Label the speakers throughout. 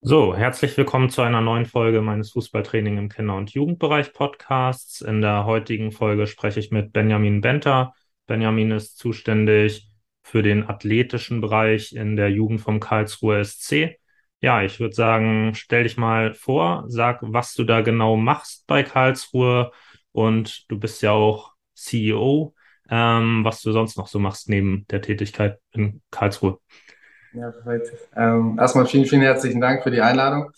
Speaker 1: So, herzlich willkommen zu einer neuen Folge meines Fußballtraining im Kinder- und Jugendbereich Podcasts. In der heutigen Folge spreche ich mit Benjamin Benter. Benjamin ist zuständig für den athletischen Bereich in der Jugend vom Karlsruher SC. Ja, ich würde sagen, stell dich mal vor, sag, was du da genau machst bei Karlsruhe und du bist ja auch CEO, ähm, was du sonst noch so machst neben der Tätigkeit in Karlsruhe.
Speaker 2: Ja, perfekt. Ähm, erstmal vielen, vielen herzlichen Dank für die Einladung.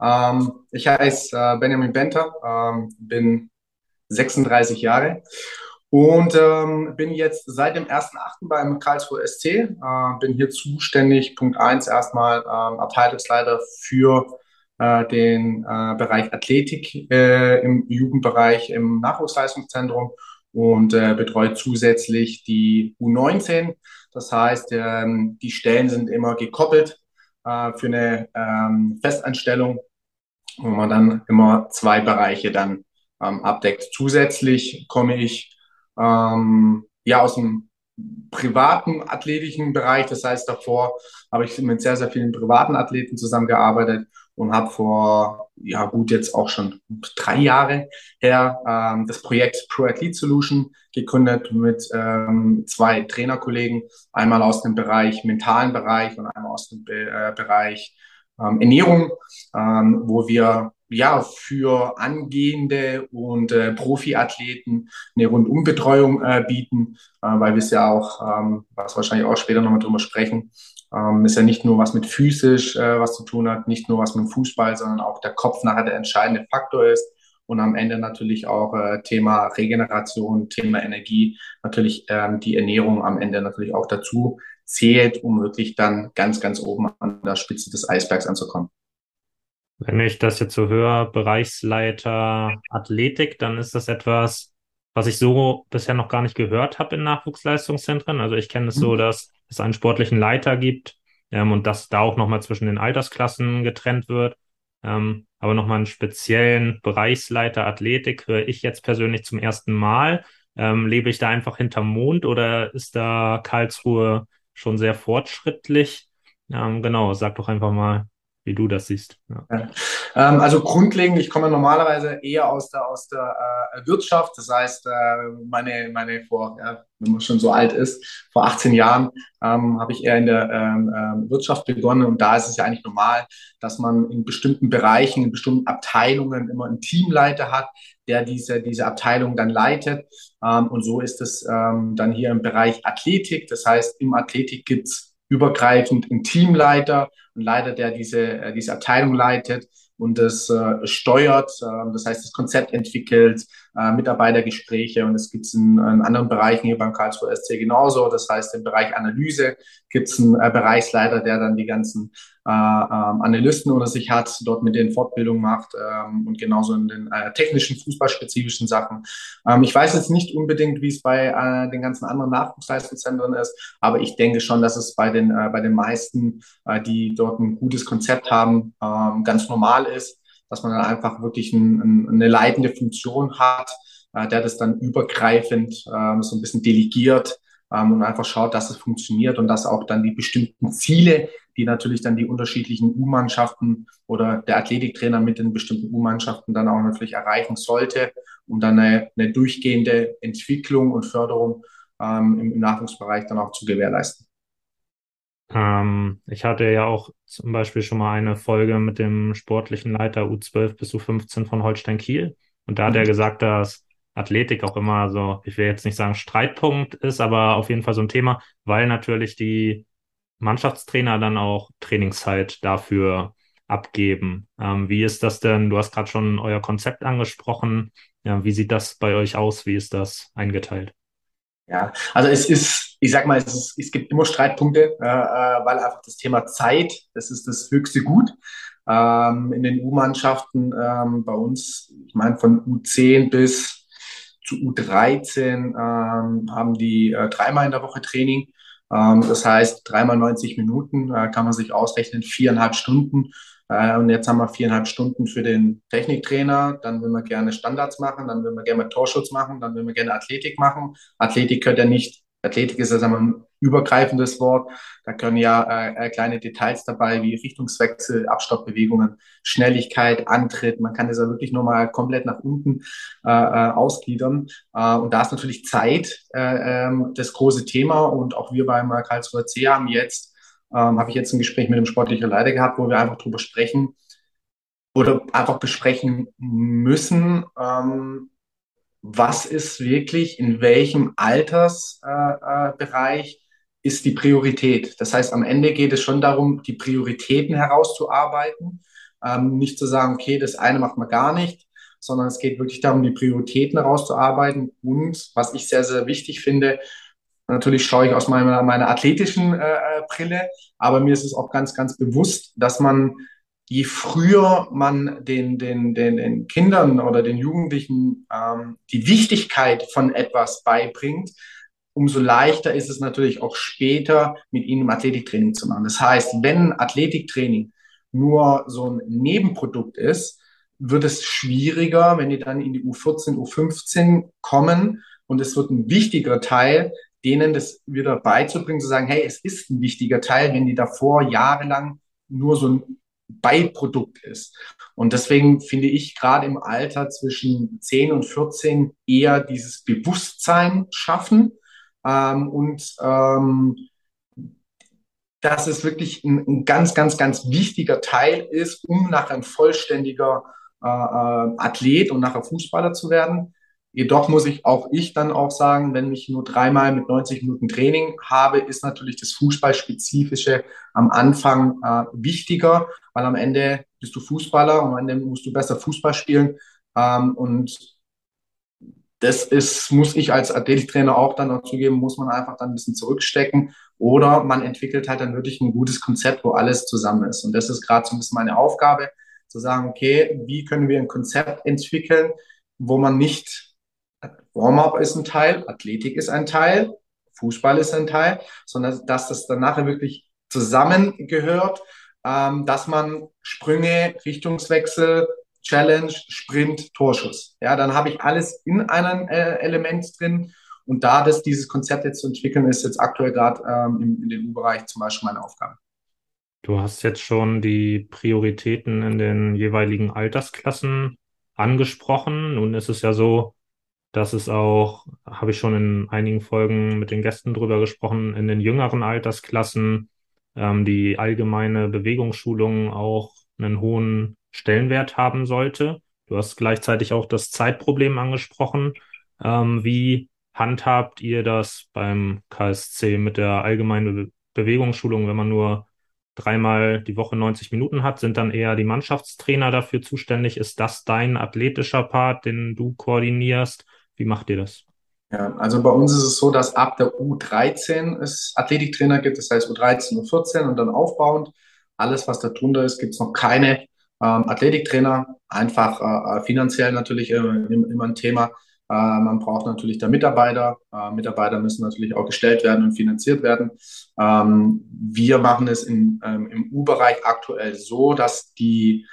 Speaker 2: Ähm, ich heiße äh, Benjamin Benter, ähm, bin 36 Jahre und ähm, bin jetzt seit dem 1.8. beim Karlsruhe SC. Äh, bin hier zuständig, Punkt 1 erstmal ähm, Abteilungsleiter für äh, den äh, Bereich Athletik äh, im Jugendbereich im Nachwuchsleistungszentrum und äh, betreut zusätzlich die U19 das heißt, ähm, die Stellen sind immer gekoppelt äh, für eine ähm, Festanstellung, wo man dann immer zwei Bereiche dann ähm, abdeckt. Zusätzlich komme ich ähm, ja aus dem privaten athletischen Bereich. Das heißt, davor habe ich mit sehr, sehr vielen privaten Athleten zusammengearbeitet und habe vor, ja gut, jetzt auch schon drei Jahre her ähm, das Projekt Pro Athlete Solution gegründet mit ähm, zwei Trainerkollegen, einmal aus dem Bereich mentalen Bereich und einmal aus dem Be äh, Bereich ähm, Ernährung, ähm, wo wir ja für angehende und äh, Profiathleten eine Rundumbetreuung äh, bieten, äh, weil wir es ja auch, ähm, was wahrscheinlich auch später nochmal drüber sprechen, ähm, ist ja nicht nur was mit physisch äh, was zu tun hat, nicht nur was mit Fußball, sondern auch der Kopf nachher der entscheidende Faktor ist und am Ende natürlich auch äh, Thema Regeneration, Thema Energie, natürlich ähm, die Ernährung am Ende natürlich auch dazu zählt, um wirklich dann ganz, ganz oben an der Spitze des Eisbergs anzukommen.
Speaker 1: Wenn ich das jetzt so höre, Bereichsleiter Athletik, dann ist das etwas, was ich so bisher noch gar nicht gehört habe in Nachwuchsleistungszentren. Also ich kenne es so, mhm. dass es einen sportlichen Leiter gibt ähm, und dass da auch nochmal zwischen den Altersklassen getrennt wird. Ähm, aber nochmal einen speziellen Bereichsleiter Athletik höre ich jetzt persönlich zum ersten Mal. Ähm, lebe ich da einfach hinterm Mond oder ist da Karlsruhe schon sehr fortschrittlich? Ähm, genau, sag doch einfach mal, wie du das siehst. Ja.
Speaker 2: Ja. Ähm, also grundlegend, ich komme normalerweise eher aus der, aus der äh, Wirtschaft. Das heißt, äh, meine, meine vor, ja, wenn man schon so alt ist, vor 18 Jahren ähm, habe ich eher in der ähm, ähm, Wirtschaft begonnen. Und da ist es ja eigentlich normal, dass man in bestimmten Bereichen, in bestimmten Abteilungen immer einen Teamleiter hat, der diese, diese Abteilung dann leitet. Ähm, und so ist es ähm, dann hier im Bereich Athletik. Das heißt, im Athletik gibt's übergreifend einen Teamleiter, ein Leiter, der diese, äh, diese Abteilung leitet und das äh, steuert, äh, das heißt das Konzept entwickelt, äh, Mitarbeitergespräche und es gibt es in, in, anderen Bereichen hier beim Karlsruher SC genauso. Das heißt im Bereich Analyse gibt es einen äh, Bereichsleiter, der dann die ganzen äh, ähm, Analysten unter sich hat, dort mit den Fortbildungen macht ähm, und genauso in den äh, technischen, fußballspezifischen Sachen. Ähm, ich weiß jetzt nicht unbedingt, wie es bei äh, den ganzen anderen Nachwuchsleistungszentren ist, aber ich denke schon, dass es bei den, äh, bei den meisten, äh, die dort ein gutes Konzept haben, ähm, ganz normal ist, dass man dann einfach wirklich ein, ein, eine leitende Funktion hat, äh, der das dann übergreifend äh, so ein bisschen delegiert ähm, und einfach schaut, dass es funktioniert und dass auch dann die bestimmten Ziele, die natürlich dann die unterschiedlichen U-Mannschaften oder der Athletiktrainer mit den bestimmten U-Mannschaften dann auch natürlich erreichen sollte, um dann eine, eine durchgehende Entwicklung und Förderung ähm, im, im Nachwuchsbereich dann auch zu gewährleisten.
Speaker 1: Ähm, ich hatte ja auch zum Beispiel schon mal eine Folge mit dem sportlichen Leiter U12 bis U15 von Holstein Kiel. Und da hat er mhm. gesagt, dass Athletik auch immer so, ich will jetzt nicht sagen Streitpunkt ist, aber auf jeden Fall so ein Thema, weil natürlich die Mannschaftstrainer dann auch Trainingszeit dafür abgeben. Ähm, wie ist das denn? Du hast gerade schon euer Konzept angesprochen. Ja, wie sieht das bei euch aus? Wie ist das eingeteilt?
Speaker 2: Ja, also es ist, ich sag mal, es, ist, es gibt immer Streitpunkte, äh, weil einfach das Thema Zeit, das ist das höchste Gut. Ähm, in den U-Mannschaften ähm, bei uns, ich meine von U10 bis zu U13 ähm, haben die äh, dreimal in der Woche Training. Ähm, das heißt, dreimal 90 Minuten äh, kann man sich ausrechnen, viereinhalb Stunden. Äh, und jetzt haben wir viereinhalb Stunden für den Techniktrainer. Dann will man gerne Standards machen, dann will man gerne Torschutz machen, dann will man gerne Athletik machen. Athletik gehört ja nicht Athletik ist ja sagen wir, ein übergreifendes Wort. Da können ja äh, äh, kleine Details dabei wie Richtungswechsel, Abstoppbewegungen, Schnelligkeit, Antritt. Man kann das ja wirklich nochmal komplett nach unten äh, äh, ausgliedern. Äh, und da ist natürlich Zeit äh, ähm, das große Thema. Und auch wir beim Karlsruher C haben jetzt, ähm, habe ich jetzt ein Gespräch mit dem sportlichen Leiter gehabt, wo wir einfach drüber sprechen oder einfach besprechen müssen, ähm, was ist wirklich in welchem Altersbereich äh, ist die Priorität. Das heißt, am Ende geht es schon darum, die Prioritäten herauszuarbeiten. Ähm, nicht zu sagen, okay, das eine macht man gar nicht, sondern es geht wirklich darum, die Prioritäten herauszuarbeiten. Und was ich sehr, sehr wichtig finde, natürlich schaue ich aus meiner, meiner athletischen äh, äh Brille, aber mir ist es auch ganz, ganz bewusst, dass man je früher man den, den, den, den Kindern oder den Jugendlichen ähm, die Wichtigkeit von etwas beibringt, umso leichter ist es natürlich auch später mit ihnen Athletiktraining zu machen. Das heißt, wenn Athletiktraining nur so ein Nebenprodukt ist, wird es schwieriger, wenn die dann in die U14, U15 kommen und es wird ein wichtiger Teil, denen das wieder beizubringen, zu sagen, hey, es ist ein wichtiger Teil, wenn die davor jahrelang nur so ein Beiprodukt ist. Und deswegen finde ich gerade im Alter zwischen 10 und 14 eher dieses Bewusstsein schaffen ähm, und ähm, dass es wirklich ein, ein, ganz, ganz, ganz wichtiger Teil ist, um nachher ein vollständiger äh, äh Athlet und nachher Fußballer zu werden. Jedoch muss ich auch ich dann auch sagen, wenn ich nur dreimal mit 90 Minuten Training habe, ist natürlich das Fußballspezifische am Anfang äh, wichtiger, weil am Ende bist du Fußballer und am Ende musst du besser Fußball spielen. Ähm, und das ist, muss ich als Athletiktrainer auch dann auch zugeben, muss man einfach dann ein bisschen zurückstecken. Oder man entwickelt halt dann wirklich ein gutes Konzept, wo alles zusammen ist. Und das ist gerade so ein bisschen meine Aufgabe, zu sagen, okay, wie können wir ein Konzept entwickeln, wo man nicht Warm-up ist ein Teil, Athletik ist ein Teil, Fußball ist ein Teil, sondern dass das dann nachher wirklich zusammengehört, ähm, dass man Sprünge, Richtungswechsel, Challenge, Sprint, Torschuss. Ja, dann habe ich alles in einem äh, Element drin. Und da das, dieses Konzept jetzt zu entwickeln, ist jetzt aktuell gerade ähm, in, in den U-Bereich zum Beispiel meine Aufgabe.
Speaker 1: Du hast jetzt schon die Prioritäten in den jeweiligen Altersklassen angesprochen. Nun ist es ja so, dass es auch, habe ich schon in einigen Folgen mit den Gästen drüber gesprochen, in den jüngeren Altersklassen ähm, die allgemeine Bewegungsschulung auch einen hohen Stellenwert haben sollte. Du hast gleichzeitig auch das Zeitproblem angesprochen. Ähm, wie handhabt ihr das beim KSC mit der allgemeinen Be Bewegungsschulung, wenn man nur dreimal die Woche 90 Minuten hat, sind dann eher die Mannschaftstrainer dafür zuständig? Ist das dein athletischer Part, den du koordinierst? Wie macht ihr das?
Speaker 2: Ja, also bei uns ist es so, dass ab der U13 es Athletiktrainer gibt, das heißt U13, U14 und dann aufbauend. Alles, was da drunter ist, gibt es noch keine ähm, Athletiktrainer. Einfach äh, finanziell natürlich äh, immer ein Thema. Äh, man braucht natürlich da Mitarbeiter. Äh, Mitarbeiter müssen natürlich auch gestellt werden und finanziert werden. Ähm, wir machen es in, ähm, im U-Bereich aktuell so, dass die,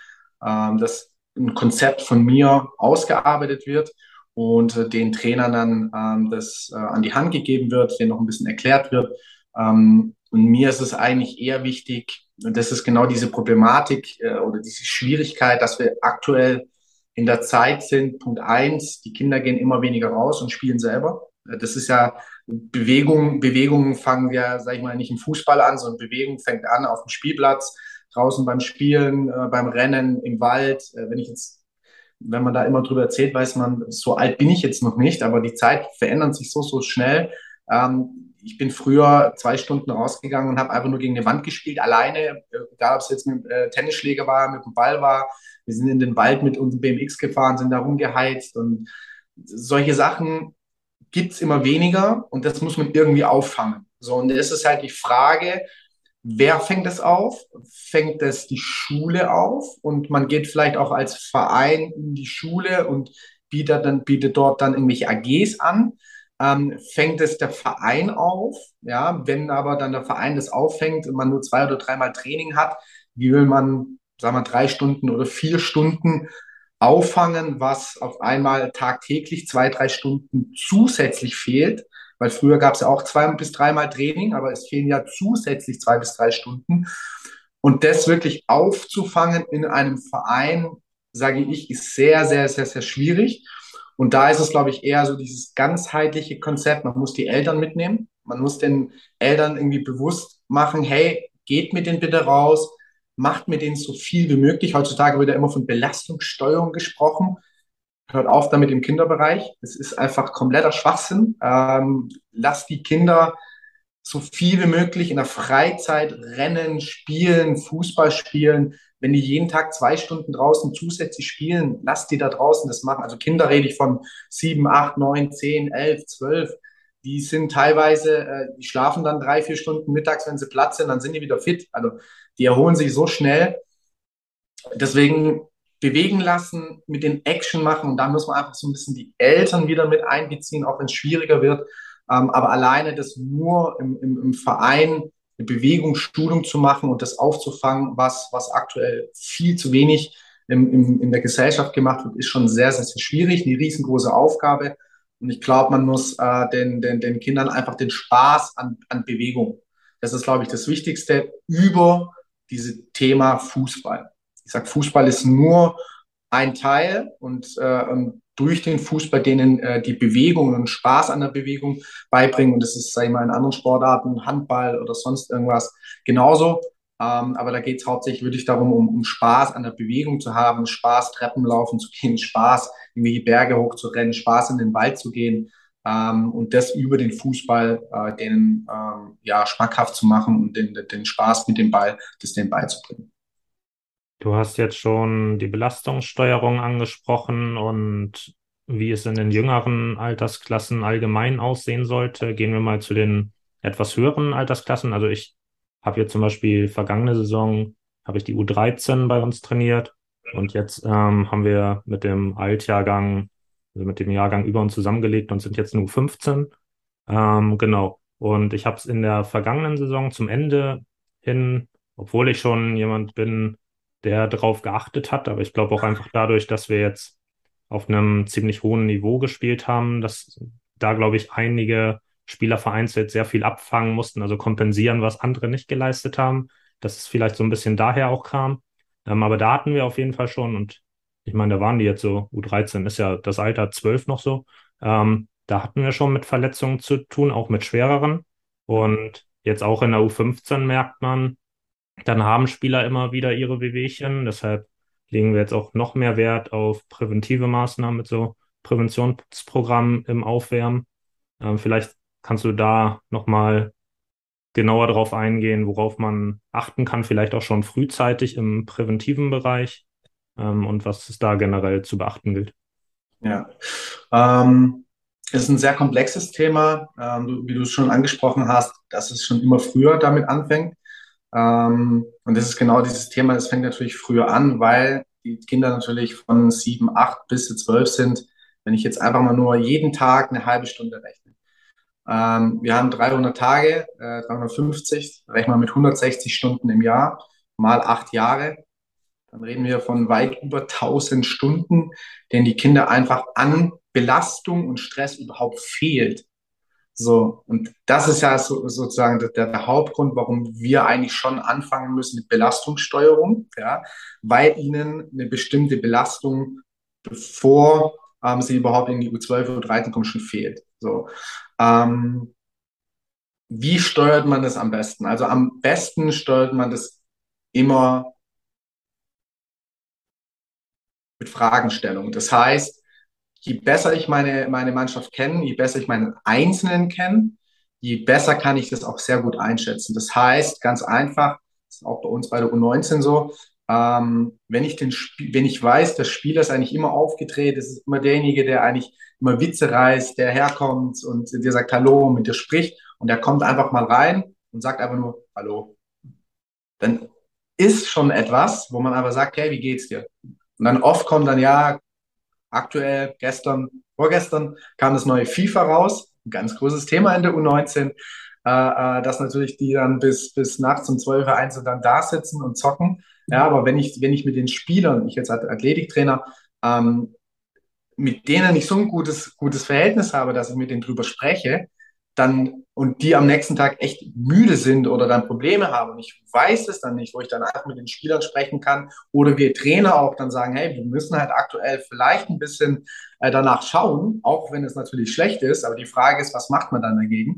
Speaker 2: ähm, dass ein Konzept von mir ausgearbeitet wird und äh, den Trainern dann ähm, das äh, an die Hand gegeben wird, denen noch ein bisschen erklärt wird. Ähm, und mir ist es eigentlich eher wichtig, und das ist genau diese Problematik äh, oder diese Schwierigkeit, dass wir aktuell in der Zeit sind. Punkt eins, die Kinder gehen immer weniger raus und spielen selber. Äh, das ist ja Bewegung, Bewegungen fangen ja, sag ich mal, nicht im Fußball an, sondern Bewegung fängt an auf dem Spielplatz, draußen beim Spielen, äh, beim Rennen, im Wald. Äh, wenn ich jetzt wenn man da immer drüber erzählt, weiß man, so alt bin ich jetzt noch nicht, aber die Zeit verändert sich so, so schnell. Ähm, ich bin früher zwei Stunden rausgegangen und habe einfach nur gegen eine Wand gespielt, alleine, egal ob es jetzt mit äh, Tennisschläger war, mit dem Ball war. Wir sind in den Wald mit unserem BMX gefahren, sind da rumgeheizt und solche Sachen gibt's immer weniger und das muss man irgendwie auffangen. So, und das ist halt die Frage, Wer fängt es auf? Fängt es die Schule auf? Und man geht vielleicht auch als Verein in die Schule und bietet, dann, bietet dort dann irgendwelche AGs an. Ähm, fängt es der Verein auf? Ja, wenn aber dann der Verein das auffängt und man nur zwei oder dreimal Training hat, wie will man, sagen wir, drei Stunden oder vier Stunden auffangen, was auf einmal tagtäglich zwei, drei Stunden zusätzlich fehlt? Weil früher gab es ja auch zwei bis dreimal Training, aber es fehlen ja zusätzlich zwei bis drei Stunden. Und das wirklich aufzufangen in einem Verein, sage ich, ist sehr, sehr, sehr, sehr schwierig. Und da ist es, glaube ich, eher so dieses ganzheitliche Konzept. Man muss die Eltern mitnehmen. Man muss den Eltern irgendwie bewusst machen, hey, geht mit denen bitte raus, macht mit denen so viel wie möglich. Heutzutage wird ja immer von Belastungssteuerung gesprochen. Hört auf damit im Kinderbereich. Es ist einfach kompletter Schwachsinn. Ähm, lasst die Kinder so viel wie möglich in der Freizeit rennen, spielen, Fußball spielen. Wenn die jeden Tag zwei Stunden draußen zusätzlich spielen, lasst die da draußen das machen. Also Kinder rede ich von sieben, acht, neun, zehn, elf, zwölf. Die sind teilweise, äh, die schlafen dann drei, vier Stunden mittags, wenn sie Platz sind, dann sind die wieder fit. Also die erholen sich so schnell. Deswegen bewegen lassen, mit den Action machen und da muss man einfach so ein bisschen die Eltern wieder mit einbeziehen, auch wenn es schwieriger wird. Ähm, aber alleine das nur im, im, im Verein eine Bewegungsschulung zu machen und das aufzufangen, was, was aktuell viel zu wenig im, im, in der Gesellschaft gemacht wird, ist schon sehr, sehr, sehr schwierig, eine riesengroße Aufgabe. Und ich glaube, man muss äh, den, den, den Kindern einfach den Spaß an, an Bewegung. Das ist, glaube ich, das Wichtigste über dieses Thema Fußball. Ich sage, Fußball ist nur ein Teil und, äh, durch den Fußball denen äh, die Bewegung und Spaß an der Bewegung beibringen. Und das ist, sage ich mal, in anderen Sportarten, Handball oder sonst irgendwas genauso. Ähm, aber da geht es hauptsächlich wirklich darum, um, um Spaß an der Bewegung zu haben, Spaß Treppen laufen zu gehen, Spaß irgendwie die Berge hochzurennen, Spaß in den Wald zu gehen. Ähm, und das über den Fußball äh, denen ähm, ja schmackhaft zu machen und den, den Spaß mit dem Ball, das denen beizubringen.
Speaker 1: Du hast jetzt schon die Belastungssteuerung angesprochen und wie es in den jüngeren Altersklassen allgemein aussehen sollte. Gehen wir mal zu den etwas höheren Altersklassen. Also ich habe jetzt zum Beispiel vergangene Saison habe ich die U13 bei uns trainiert und jetzt ähm, haben wir mit dem Altjahrgang, also mit dem Jahrgang über uns zusammengelegt und sind jetzt nur 15. Ähm, genau. Und ich habe es in der vergangenen Saison zum Ende hin, obwohl ich schon jemand bin, der darauf geachtet hat. Aber ich glaube auch einfach dadurch, dass wir jetzt auf einem ziemlich hohen Niveau gespielt haben, dass da, glaube ich, einige Spieler vereinzelt sehr viel abfangen mussten, also kompensieren, was andere nicht geleistet haben. Dass es vielleicht so ein bisschen daher auch kam. Ähm, aber da hatten wir auf jeden Fall schon, und ich meine, da waren die jetzt so, U13 ist ja das Alter 12 noch so. Ähm, da hatten wir schon mit Verletzungen zu tun, auch mit schwereren. Und jetzt auch in der U15 merkt man, dann haben Spieler immer wieder ihre Wehwehchen. Deshalb legen wir jetzt auch noch mehr Wert auf präventive Maßnahmen mit so Präventionsprogrammen im Aufwärmen. Ähm, vielleicht kannst du da nochmal genauer darauf eingehen, worauf man achten kann, vielleicht auch schon frühzeitig im präventiven Bereich ähm, und was es da generell zu beachten gilt.
Speaker 2: Ja, ähm, ist ein sehr komplexes Thema, ähm, wie du es schon angesprochen hast, dass es schon immer früher damit anfängt. Ähm, und das ist genau dieses Thema, das fängt natürlich früher an, weil die Kinder natürlich von sieben, acht bis zu zwölf sind. Wenn ich jetzt einfach mal nur jeden Tag eine halbe Stunde rechne. Ähm, wir haben 300 Tage, äh, 350, rechnen wir mit 160 Stunden im Jahr, mal acht Jahre. Dann reden wir von weit über 1000 Stunden, denen die Kinder einfach an Belastung und Stress überhaupt fehlt. So, und das ist ja so, sozusagen der, der, Hauptgrund, warum wir eigentlich schon anfangen müssen mit Belastungssteuerung, ja, weil ihnen eine bestimmte Belastung, bevor ähm, sie überhaupt in die U12 oder U13 kommen, schon fehlt. So, ähm, wie steuert man das am besten? Also am besten steuert man das immer mit Fragestellung. Das heißt, je besser ich meine, meine Mannschaft kenne, je besser ich meinen Einzelnen kenne, je besser kann ich das auch sehr gut einschätzen. Das heißt, ganz einfach, das ist auch bei uns bei der U19 so, ähm, wenn ich den wenn ich weiß, der Spieler ist eigentlich immer aufgedreht, es ist immer derjenige, der eigentlich immer Witze reißt, der herkommt und dir sagt Hallo, mit dir spricht und der kommt einfach mal rein und sagt einfach nur Hallo. Dann ist schon etwas, wo man aber sagt, hey, wie geht's dir? Und dann oft kommt dann, ja, aktuell, gestern, vorgestern kam das neue FIFA raus, ein ganz großes Thema in der U19, äh, äh, dass natürlich die dann bis, bis nachts um 12 Uhr einzeln dann da sitzen und zocken. Ja, aber wenn ich, wenn ich mit den Spielern, ich jetzt als Athletiktrainer, ähm, mit denen ich so ein gutes, gutes Verhältnis habe, dass ich mit denen drüber spreche, dann und die am nächsten Tag echt müde sind oder dann Probleme haben und ich weiß es dann nicht, wo ich dann einfach mit den Spielern sprechen kann oder wir Trainer auch dann sagen, hey, wir müssen halt aktuell vielleicht ein bisschen äh, danach schauen, auch wenn es natürlich schlecht ist, aber die Frage ist, was macht man dann dagegen?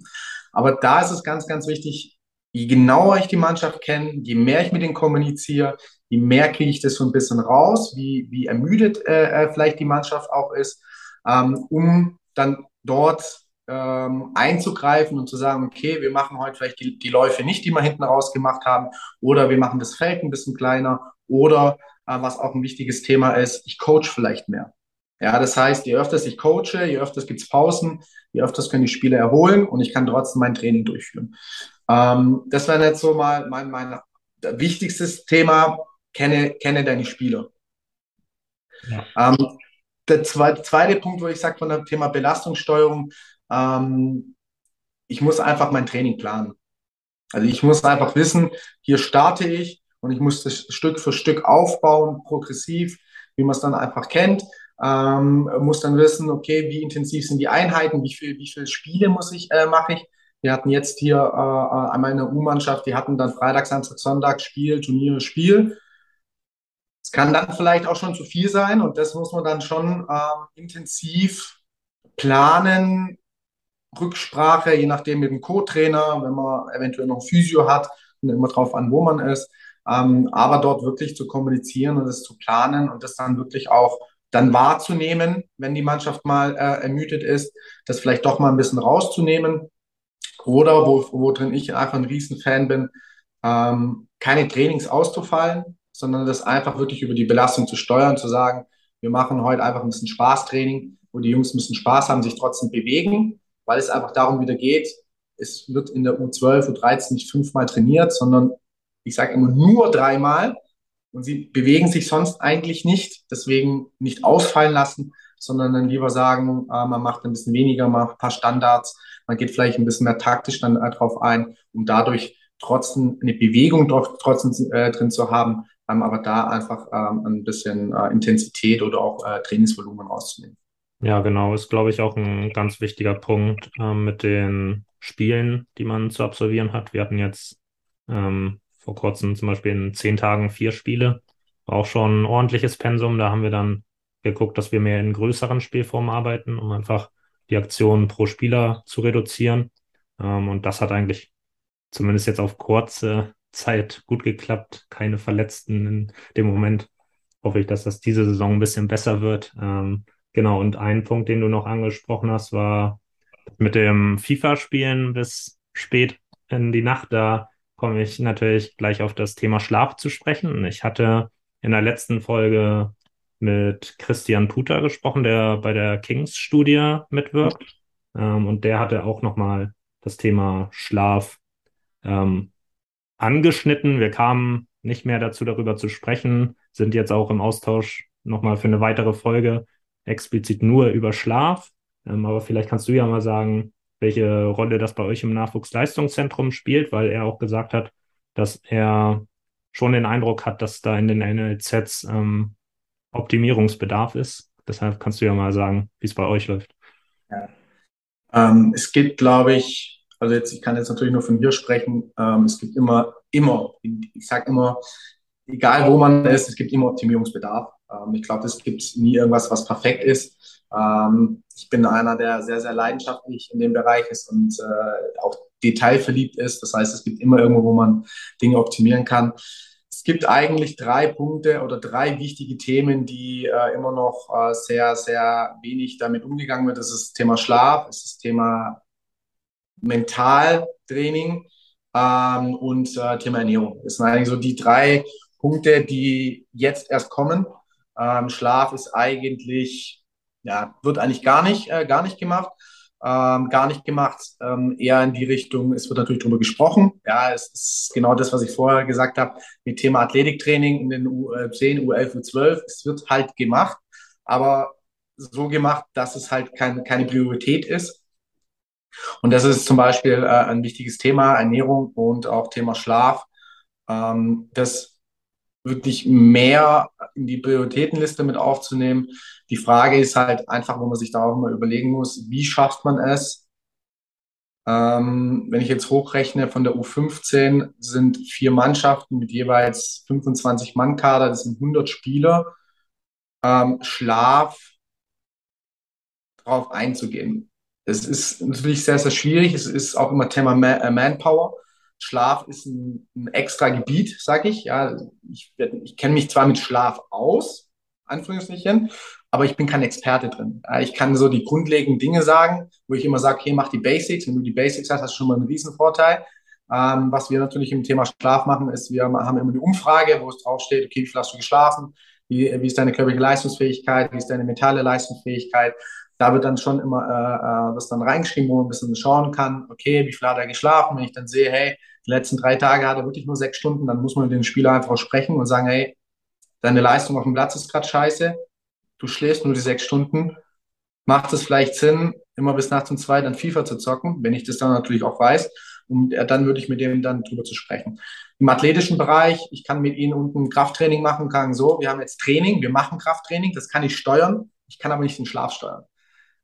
Speaker 2: Aber da ist es ganz, ganz wichtig, je genauer ich die Mannschaft kenne, je mehr ich mit denen kommuniziere, je mehr kriege ich das so ein bisschen raus, wie, wie ermüdet äh, äh vielleicht die Mannschaft auch ist, ähm, um dann dort ähm, einzugreifen und zu sagen, okay, wir machen heute vielleicht die, die Läufe nicht, die wir hinten raus gemacht haben, oder wir machen das Feld ein bisschen kleiner, oder äh, was auch ein wichtiges Thema ist, ich coach vielleicht mehr. Ja, das heißt, je öfters ich coache, je öfters gibt's Pausen, je öfters können die Spieler erholen und ich kann trotzdem mein Training durchführen. Ähm, das wäre jetzt so mal mein, mein wichtigstes Thema, kenne, kenne deine Spieler. Ja. Ähm, der zweite, zweite Punkt, wo ich sage von dem Thema Belastungssteuerung, ähm, ich muss einfach mein Training planen. Also ich muss einfach wissen, hier starte ich und ich muss das Stück für Stück aufbauen, progressiv, wie man es dann einfach kennt. Ähm, muss dann wissen, okay, wie intensiv sind die Einheiten, wie viel, wie viele Spiele muss ich, äh, mache ich. Wir hatten jetzt hier äh, äh einmal eine U-Mannschaft, die hatten dann Freitag, Samstag, Sonntag Spiel, Turnier, Spiel. Es kann dann vielleicht auch schon zu viel sein und das muss man dann schon ähm, intensiv planen, Rücksprache, je nachdem mit dem Co-Trainer, wenn man eventuell noch Physio hat, und immer drauf an, wo man ist. Ähm, aber dort wirklich zu kommunizieren und es zu planen und das dann wirklich auch dann wahrzunehmen, wenn die Mannschaft mal äh, ermüdet ist, das vielleicht doch mal ein bisschen rauszunehmen. Oder wo, wo drin ich einfach ein Riesenfan bin, ähm, keine Trainings auszufallen, sondern das einfach wirklich über die Belastung zu steuern, zu sagen, wir machen heute einfach ein bisschen Spaßtraining, wo die Jungs müssen Spaß haben, sich trotzdem bewegen, weil es einfach darum wieder geht, es wird in der U12, U13 nicht fünfmal trainiert, sondern ich sage immer nur dreimal und sie bewegen sich sonst eigentlich nicht, deswegen nicht ausfallen lassen, sondern dann lieber sagen, äh, man macht ein bisschen weniger, macht ein paar Standards, man geht vielleicht ein bisschen mehr taktisch dann äh, drauf ein, um dadurch trotzdem eine Bewegung trotzdem äh, drin zu haben, ähm, aber da einfach ähm, ein bisschen äh, Intensität oder auch äh, Trainingsvolumen rauszunehmen.
Speaker 1: Ja, genau, ist, glaube ich, auch ein ganz wichtiger Punkt ähm, mit den Spielen, die man zu absolvieren hat. Wir hatten jetzt ähm, vor kurzem zum Beispiel in zehn Tagen vier Spiele. War auch schon ein ordentliches Pensum. Da haben wir dann geguckt, dass wir mehr in größeren Spielformen arbeiten, um einfach die Aktionen pro Spieler zu reduzieren. Ähm, und das hat eigentlich zumindest jetzt auf kurze Zeit gut geklappt. Keine Verletzten in dem Moment. Hoffe ich, dass das diese Saison ein bisschen besser wird. Ähm, Genau, und ein Punkt, den du noch angesprochen hast, war mit dem FIFA-Spielen bis spät in die Nacht. Da komme ich natürlich gleich auf das Thema Schlaf zu sprechen. Ich hatte in der letzten Folge mit Christian Puter gesprochen, der bei der Kings-Studie mitwirkt. Ähm, und der hatte auch nochmal das Thema Schlaf ähm, angeschnitten. Wir kamen nicht mehr dazu, darüber zu sprechen, sind jetzt auch im Austausch nochmal für eine weitere Folge explizit nur über Schlaf. Ähm, aber vielleicht kannst du ja mal sagen, welche Rolle das bei euch im Nachwuchsleistungszentrum spielt, weil er auch gesagt hat, dass er schon den Eindruck hat, dass da in den NLZs ähm, Optimierungsbedarf ist. Deshalb kannst du ja mal sagen, wie es bei euch läuft.
Speaker 2: Ja. Ähm, es gibt, glaube ich, also jetzt, ich kann jetzt natürlich nur von hier sprechen, ähm, es gibt immer, immer, ich sage immer, egal wo man ist, es gibt immer Optimierungsbedarf. Ähm, ich glaube, es gibt nie irgendwas, was perfekt ist. Ähm, ich bin einer, der sehr, sehr leidenschaftlich in dem Bereich ist und äh, auch detailverliebt ist. Das heißt, es gibt immer irgendwo, wo man Dinge optimieren kann. Es gibt eigentlich drei Punkte oder drei wichtige Themen, die äh, immer noch äh, sehr, sehr wenig damit umgegangen wird. Das ist das Thema Schlaf, das ist das Thema Mentaltraining ähm, und Thema Ernährung. Das sind eigentlich so die drei Punkte, die jetzt erst kommen. Ähm, Schlaf ist eigentlich, ja, wird eigentlich gar nicht, äh, gar nicht gemacht. Ähm, gar nicht gemacht, ähm, eher in die Richtung, es wird natürlich darüber gesprochen. Ja, es ist genau das, was ich vorher gesagt habe, mit Thema Athletiktraining in den U10, U11, U12. Es wird halt gemacht, aber so gemacht, dass es halt kein, keine Priorität ist. Und das ist zum Beispiel äh, ein wichtiges Thema, Ernährung und auch Thema Schlaf. Ähm, das wirklich mehr in die Prioritätenliste mit aufzunehmen. Die Frage ist halt einfach, wo man sich da auch immer überlegen muss, wie schafft man es, Ähm, wenn ich jetzt hochrechne, von der U15 sind vier Mannschaften mit jeweils 25 Mann Kader, das sind 100 Spieler. Ähm, Schlaf drauf einzugehen. Es ist natürlich sehr, sehr schwierig. Es ist auch immer Thema äh, Manpower. Schlaf ist ein, ein extra Gebiet, sag ich. Ja, ich, ich kenne mich zwar mit Schlaf aus, Anführungsstrichen, aber ich bin kein Experte drin. Ich kann so die grundlegenden Dinge sagen, wo ich immer sage, hey, mach die Basics. Wenn du die Basics hast, hast du schon mal einen riesen Vorteil. Ähm, was wir natürlich im Thema Schlaf machen, ist, wir haben immer eine Umfrage, wo es draufsteht, okay, wie viel hast du geschlafen? Wie, wie ist deine körperliche Leistungsfähigkeit? Wie ist deine mentale Leistungsfähigkeit? Da wird dann schon immer äh, äh, das dann reingeschrieben, wo man ein bisschen schauen kann, okay, wie viel hat er geschlafen? Wenn ich dann sehe, hey, die letzten drei Tage hat er wirklich nur sechs Stunden, dann muss man mit dem Spieler einfach sprechen und sagen, hey, deine Leistung auf dem Platz ist gerade scheiße, du schläfst nur die sechs Stunden, macht es vielleicht Sinn, immer bis nachts um zwei dann FIFA zu zocken, wenn ich das dann natürlich auch weiß. Und dann würde ich mit dem dann drüber zu sprechen. Im athletischen Bereich, ich kann mit ihnen unten Krafttraining machen, kann so, wir haben jetzt Training, wir machen Krafttraining, das kann ich steuern, ich kann aber nicht den Schlaf steuern.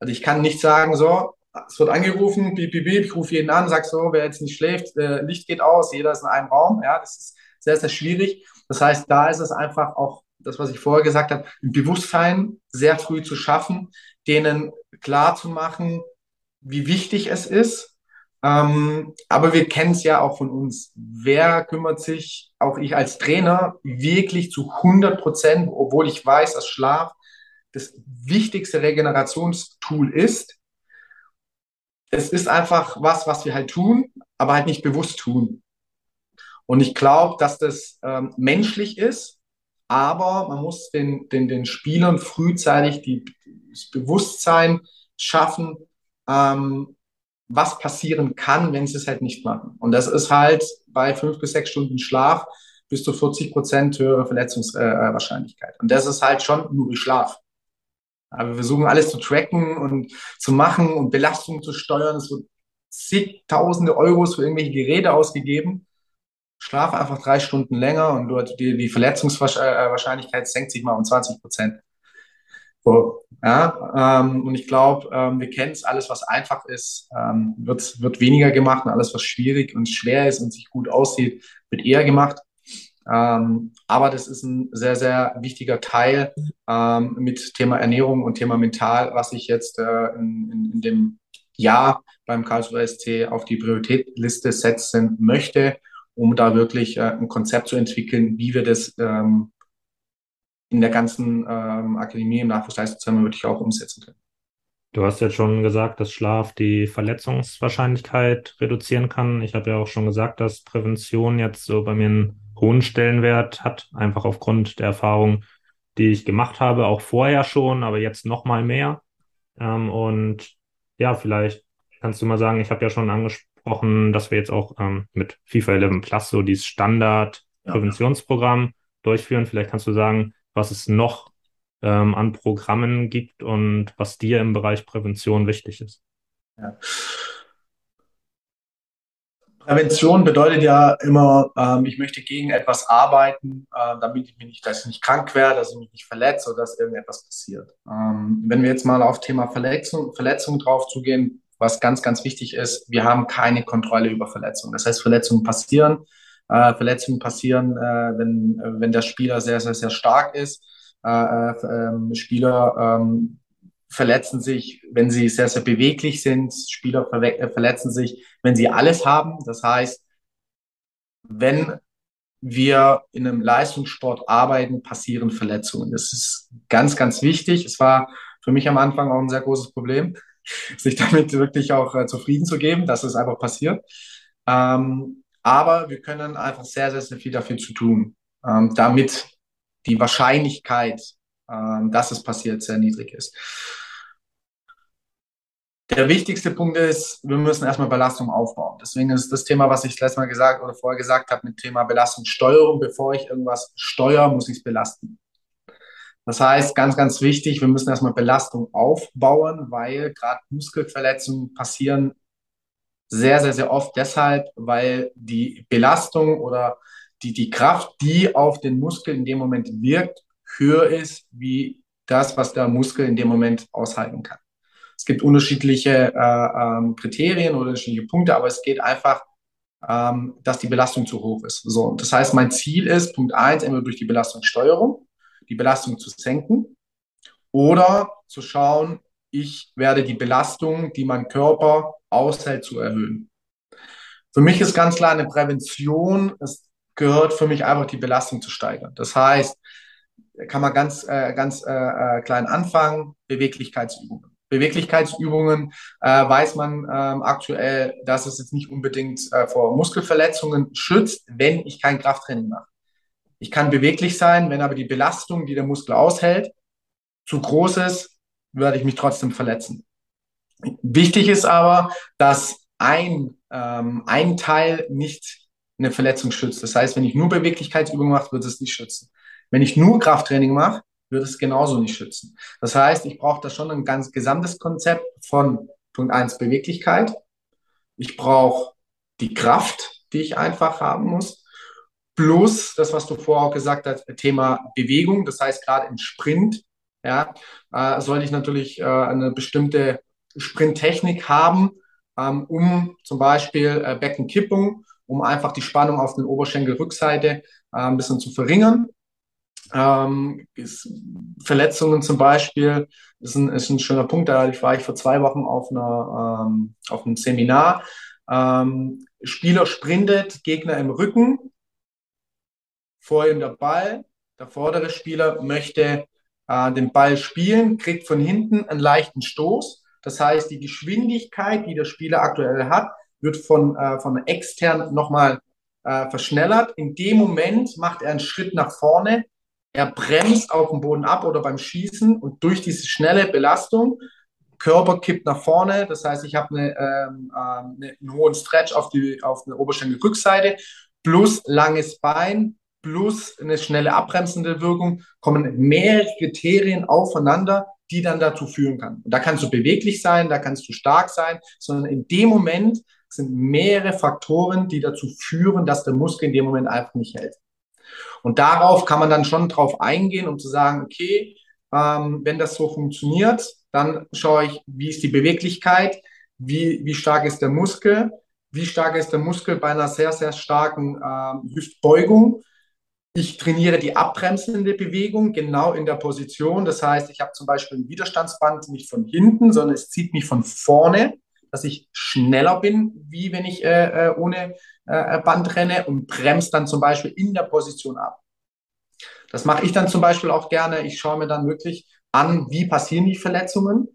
Speaker 2: Also ich kann nicht sagen, so, es wird angerufen, piep, piep, piep, ich rufe jeden an, sag so, wer jetzt nicht schläft, äh, Licht geht aus, jeder ist in einem Raum. Ja, das ist sehr, sehr schwierig. Das heißt, da ist es einfach auch das, was ich vorher gesagt habe, ein Bewusstsein sehr früh zu schaffen, denen klar zu machen, wie wichtig es ist. Ähm, aber wir kennen es ja auch von uns. Wer kümmert sich, auch ich als Trainer, wirklich zu 100 Prozent, obwohl ich weiß, dass Schlaf das wichtigste Regenerationstool ist. Es ist einfach was, was wir halt tun, aber halt nicht bewusst tun. Und ich glaube, dass das ähm, menschlich ist, aber man muss den, den, den Spielern frühzeitig die, das Bewusstsein schaffen, ähm, was passieren kann, wenn sie es halt nicht machen. Und das ist halt bei fünf bis sechs Stunden Schlaf bis zu 40 Prozent höhere Verletzungswahrscheinlichkeit. Und das ist halt schon nur Schlaf. Aber wir versuchen alles zu tracken und zu machen und Belastungen zu steuern. Es wird zigtausende Euros für irgendwelche Geräte ausgegeben. Schlaf einfach drei Stunden länger und dort die, die Verletzungswahrscheinlichkeit senkt sich mal um 20 Prozent. So, ja, ähm, und ich glaube, ähm, wir kennen es, alles, was einfach ist, ähm, wird, wird weniger gemacht und alles, was schwierig und schwer ist und sich gut aussieht, wird eher gemacht. Ähm, aber das ist ein sehr, sehr wichtiger Teil ähm, mit Thema Ernährung und Thema Mental, was ich jetzt äh, in, in, in, dem Jahr beim Karlsruher ST auf die Prioritätliste setzen möchte, um da wirklich äh, ein Konzept zu entwickeln, wie wir das ähm, in der ganzen ähm, Akademie im Nachwuchsleistungszentrum wirklich auch umsetzen können.
Speaker 1: Du hast jetzt schon gesagt, dass Schlaf die Verletzungswahrscheinlichkeit reduzieren kann. Ich habe ja auch schon gesagt, dass Prävention jetzt so bei mir ein hohen Stellenwert hat, einfach aufgrund der Erfahrung, die ich gemacht habe, auch vorher schon, aber jetzt noch mal mehr. Ähm, und ja, vielleicht kannst du mal sagen, ich habe ja schon angesprochen, dass wir jetzt auch ähm, mit FIFA 11 Plus so dieses Standard-Präventionsprogramm ja. durchführen. Vielleicht kannst du sagen, was es noch ähm, an Programmen gibt und was dir im Bereich Prävention wichtig ist.
Speaker 2: Ja. Prävention bedeutet ja immer, ähm, ich möchte gegen etwas arbeiten, äh, damit ich mich nicht, dass ich nicht krank werde, dass ich mich nicht verletze oder dass irgendetwas passiert. Ähm, wenn wir jetzt mal auf Thema Verletzung, Verletzung drauf zugehen, was ganz, ganz wichtig ist, wir haben keine Kontrolle über Verletzungen. Das heißt, Verletzungen passieren. Äh, Verletzungen passieren, äh, wenn, wenn der Spieler sehr, sehr, sehr stark ist. Äh, äh ähm, Spieler ähm, verletzen sich, wenn sie sehr, sehr beweglich sind. Spieler äh, verletzen sich, wenn sie alles haben. Das heißt, wenn wir in einem Leistungssport arbeiten, passieren Verletzungen. Das ist ganz, ganz wichtig. Es war für mich am Anfang auch ein sehr großes Problem, sich damit wirklich auch äh, zufrieden zu geben, dass es einfach passiert. Ähm, aber wir können einfach sehr, sehr, sehr viel dafür zu tun, ähm, damit die Wahrscheinlichkeit, ähm, dass es passiert, sehr niedrig ist. Der wichtigste Punkt ist, wir müssen erstmal Belastung aufbauen. Deswegen ist das Thema, was ich letztes Mal gesagt oder vorher gesagt habe, mit Thema Belastungssteuerung. Bevor ich irgendwas steuere, muss ich es belasten. Das heißt, ganz, ganz wichtig, wir müssen erstmal Belastung aufbauen, weil gerade Muskelverletzungen passieren sehr, sehr, sehr oft deshalb, weil die Belastung oder die, die Kraft, die auf den Muskel in dem Moment wirkt, höher ist, wie das, was der Muskel in dem Moment aushalten kann. Es gibt unterschiedliche äh, ähm, Kriterien oder unterschiedliche Punkte, aber es geht einfach, ähm, dass die Belastung zu hoch ist. So, das heißt, mein Ziel ist, Punkt eins, entweder durch die Belastungssteuerung, die Belastung zu senken oder zu schauen, ich werde die Belastung, die mein Körper aushält, zu erhöhen. Für mich ist ganz klar eine Prävention, es gehört für mich einfach die Belastung zu steigern. Das heißt, kann man ganz, äh, ganz äh, äh klein anfangen, Beweglichkeitsübungen. Beweglichkeitsübungen äh, weiß man ähm, aktuell, dass es jetzt nicht unbedingt äh, vor Muskelverletzungen schützt, wenn ich kein Krafttraining mache. Ich kann beweglich sein, wenn aber die Belastung, die der Muskel aushält, zu groß ist, werde ich mich trotzdem verletzen. Wichtig ist aber, dass ein, ähm, ein Teil nicht eine Verletzung schützt. Das heißt, wenn ich nur Beweglichkeitsübungen mache, wird es nicht schützen. Wenn ich nur Krafttraining mache, wird es genauso nicht schützen. Das heißt, ich brauche da schon ein ganz gesamtes Konzept von Punkt eins Beweglichkeit. Ich brauche die Kraft, die ich einfach haben muss. Plus das, was du vorher auch gesagt hast, Thema Bewegung. Das heißt, gerade im Sprint, ja, äh, sollte ich natürlich äh, eine bestimmte Sprinttechnik haben, ähm, um zum Beispiel äh, Beckenkippung, um einfach die Spannung auf den Oberschenkelrückseite äh, ein bisschen zu verringern. Ähm, ist, Verletzungen zum Beispiel ist ein, ist ein schöner Punkt. Da war ich vor zwei Wochen auf, einer, ähm, auf einem Seminar. Ähm, Spieler sprintet, Gegner im Rücken, vor ihm der Ball. Der vordere Spieler möchte äh, den Ball spielen, kriegt von hinten einen leichten Stoß. Das heißt, die Geschwindigkeit, die der Spieler aktuell hat, wird von, äh, von extern nochmal äh, verschnellert. In dem Moment macht er einen Schritt nach vorne, er bremst auf dem Boden ab oder beim Schießen und durch diese schnelle Belastung, Körper kippt nach vorne, das heißt, ich habe eine, ähm, eine, einen hohen Stretch auf, die, auf der Oberschenkelrückseite plus langes Bein plus eine schnelle abbremsende Wirkung, kommen mehrere Kriterien aufeinander, die dann dazu führen kann. Und da kannst du beweglich sein, da kannst du stark sein, sondern in dem Moment sind mehrere Faktoren, die dazu führen, dass der Muskel in dem Moment einfach nicht hält. Und darauf kann man dann schon drauf eingehen, um zu sagen, okay, ähm, wenn das so funktioniert, dann schaue ich, wie ist die Beweglichkeit, wie, wie stark ist der Muskel, wie stark ist der Muskel bei einer sehr, sehr starken ähm, Hüftbeugung. Ich trainiere die abbremsende Bewegung genau in der Position. Das heißt, ich habe zum Beispiel ein Widerstandsband nicht von hinten, sondern es zieht mich von vorne, dass ich schneller bin, wie wenn ich äh, äh ohne äh, Band renne und bremst dann zum Beispiel in der Position ab. Das mache ich dann zum Beispiel auch gerne. Ich schaue mir dann wirklich an, wie passieren die Verletzungen,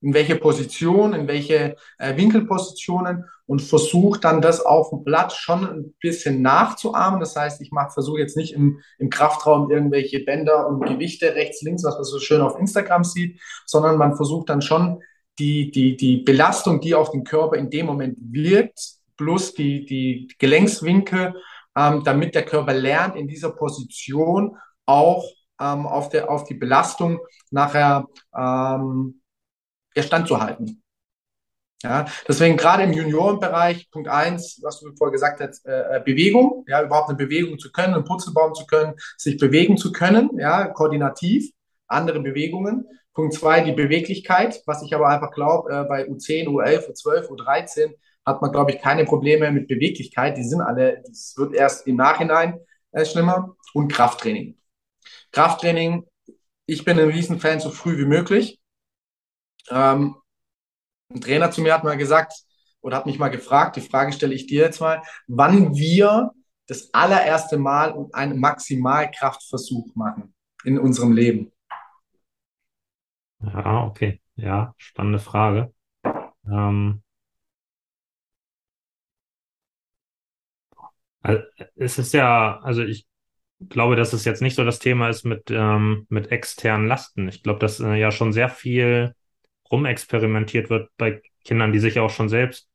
Speaker 2: in welche Position, in welche äh, Winkelpositionen und versuche dann das auf dem Blatt schon ein bisschen nachzuahmen. Das heißt, ich versuche jetzt nicht im, im Kraftraum irgendwelche Bänder und Gewichte rechts, links, was man so schön auf Instagram sieht, sondern man versucht dann schon die, die, die Belastung, die auf den Körper in dem Moment wirkt, plus die, die Gelenkswinkel, ähm, damit der Körper lernt, in dieser Position auch ähm, auf, der, auf die Belastung nachher ähm, standzuhalten. Ja, deswegen gerade im Juniorenbereich, Punkt eins, was du vorher gesagt hast, äh, äh, Bewegung, ja, überhaupt eine Bewegung zu können, einen Purzelbaum zu können, sich bewegen zu können, ja, koordinativ, andere Bewegungen. Punkt zwei, die Beweglichkeit, was ich aber einfach glaube, äh, bei U10, U11, U12, U13 hat man, glaube ich, keine Probleme mit Beweglichkeit. Die sind alle, das wird erst im Nachhinein äh, schlimmer. Und Krafttraining. Krafttraining, ich bin ein Riesenfan, so früh wie möglich. Ähm, ein Trainer zu mir hat mal gesagt oder hat mich mal gefragt, die Frage stelle ich dir jetzt mal, wann wir das allererste Mal einen Maximalkraftversuch machen in unserem Leben.
Speaker 1: Ja, okay. Ja, spannende Frage. Ähm, Also, es ist ja, also ich glaube, dass es jetzt nicht so das Thema ist mit, ähm, mit externen Lasten. Ich glaube, dass äh, ja schon sehr viel rumexperimentiert wird bei Kindern, die sich auch schon selbst,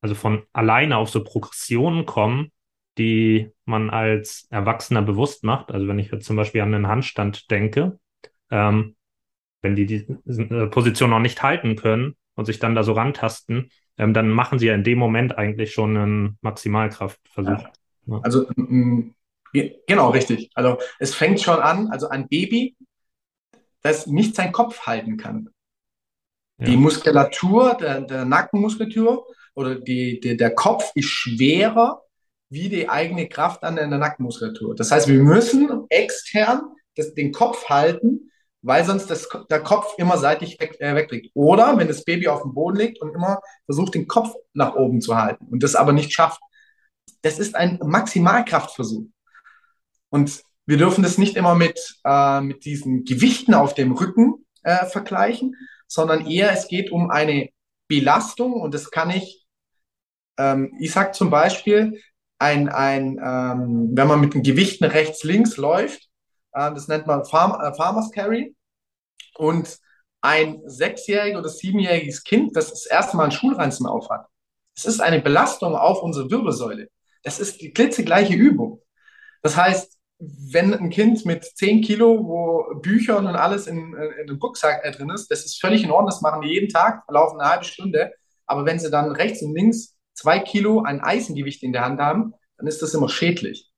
Speaker 1: also von alleine auf so Progressionen kommen, die man als Erwachsener bewusst macht. Also wenn ich jetzt zum Beispiel an einen Handstand denke, ähm, wenn die die äh, Position noch nicht halten können und sich dann da so rantasten, ähm, dann machen sie ja in dem Moment eigentlich schon einen Maximalkraftversuch. Ja.
Speaker 2: Also genau, richtig. Also es fängt schon an, also ein Baby, das nicht seinen Kopf halten kann. Ja. Die Muskulatur, der, der Nackenmuskulatur oder die, die, der Kopf ist schwerer wie die eigene Kraft an der Nackenmuskulatur. Das heißt, wir müssen extern das, den Kopf halten, weil sonst das, der Kopf immer seitlich weg, äh, wegliegt. Oder wenn das Baby auf dem Boden liegt und immer versucht, den Kopf nach oben zu halten und das aber nicht schafft. Das ist ein Maximalkraftversuch. Und wir dürfen das nicht immer mit, äh, mit diesen Gewichten auf dem Rücken äh, vergleichen, sondern eher es geht um eine Belastung und das kann ich, ähm, ich sag zum Beispiel, ein, ein ähm, wenn man mit den Gewichten rechts, links läuft, äh, das nennt man Farm, äh, Farmers Carry und ein sechsjähriges oder siebenjähriges Kind, das das erste Mal einen Schulranzen aufhat. Es ist eine Belastung auf unsere Wirbelsäule. Das ist die klitzegleiche Übung. Das heißt, wenn ein Kind mit 10 Kilo, wo Büchern und alles in, in einem Rucksack drin ist, das ist völlig in Ordnung, das machen die jeden Tag, laufen eine halbe Stunde. Aber wenn sie dann rechts und links zwei Kilo ein Eisengewicht in der Hand haben, dann ist das immer schädlich.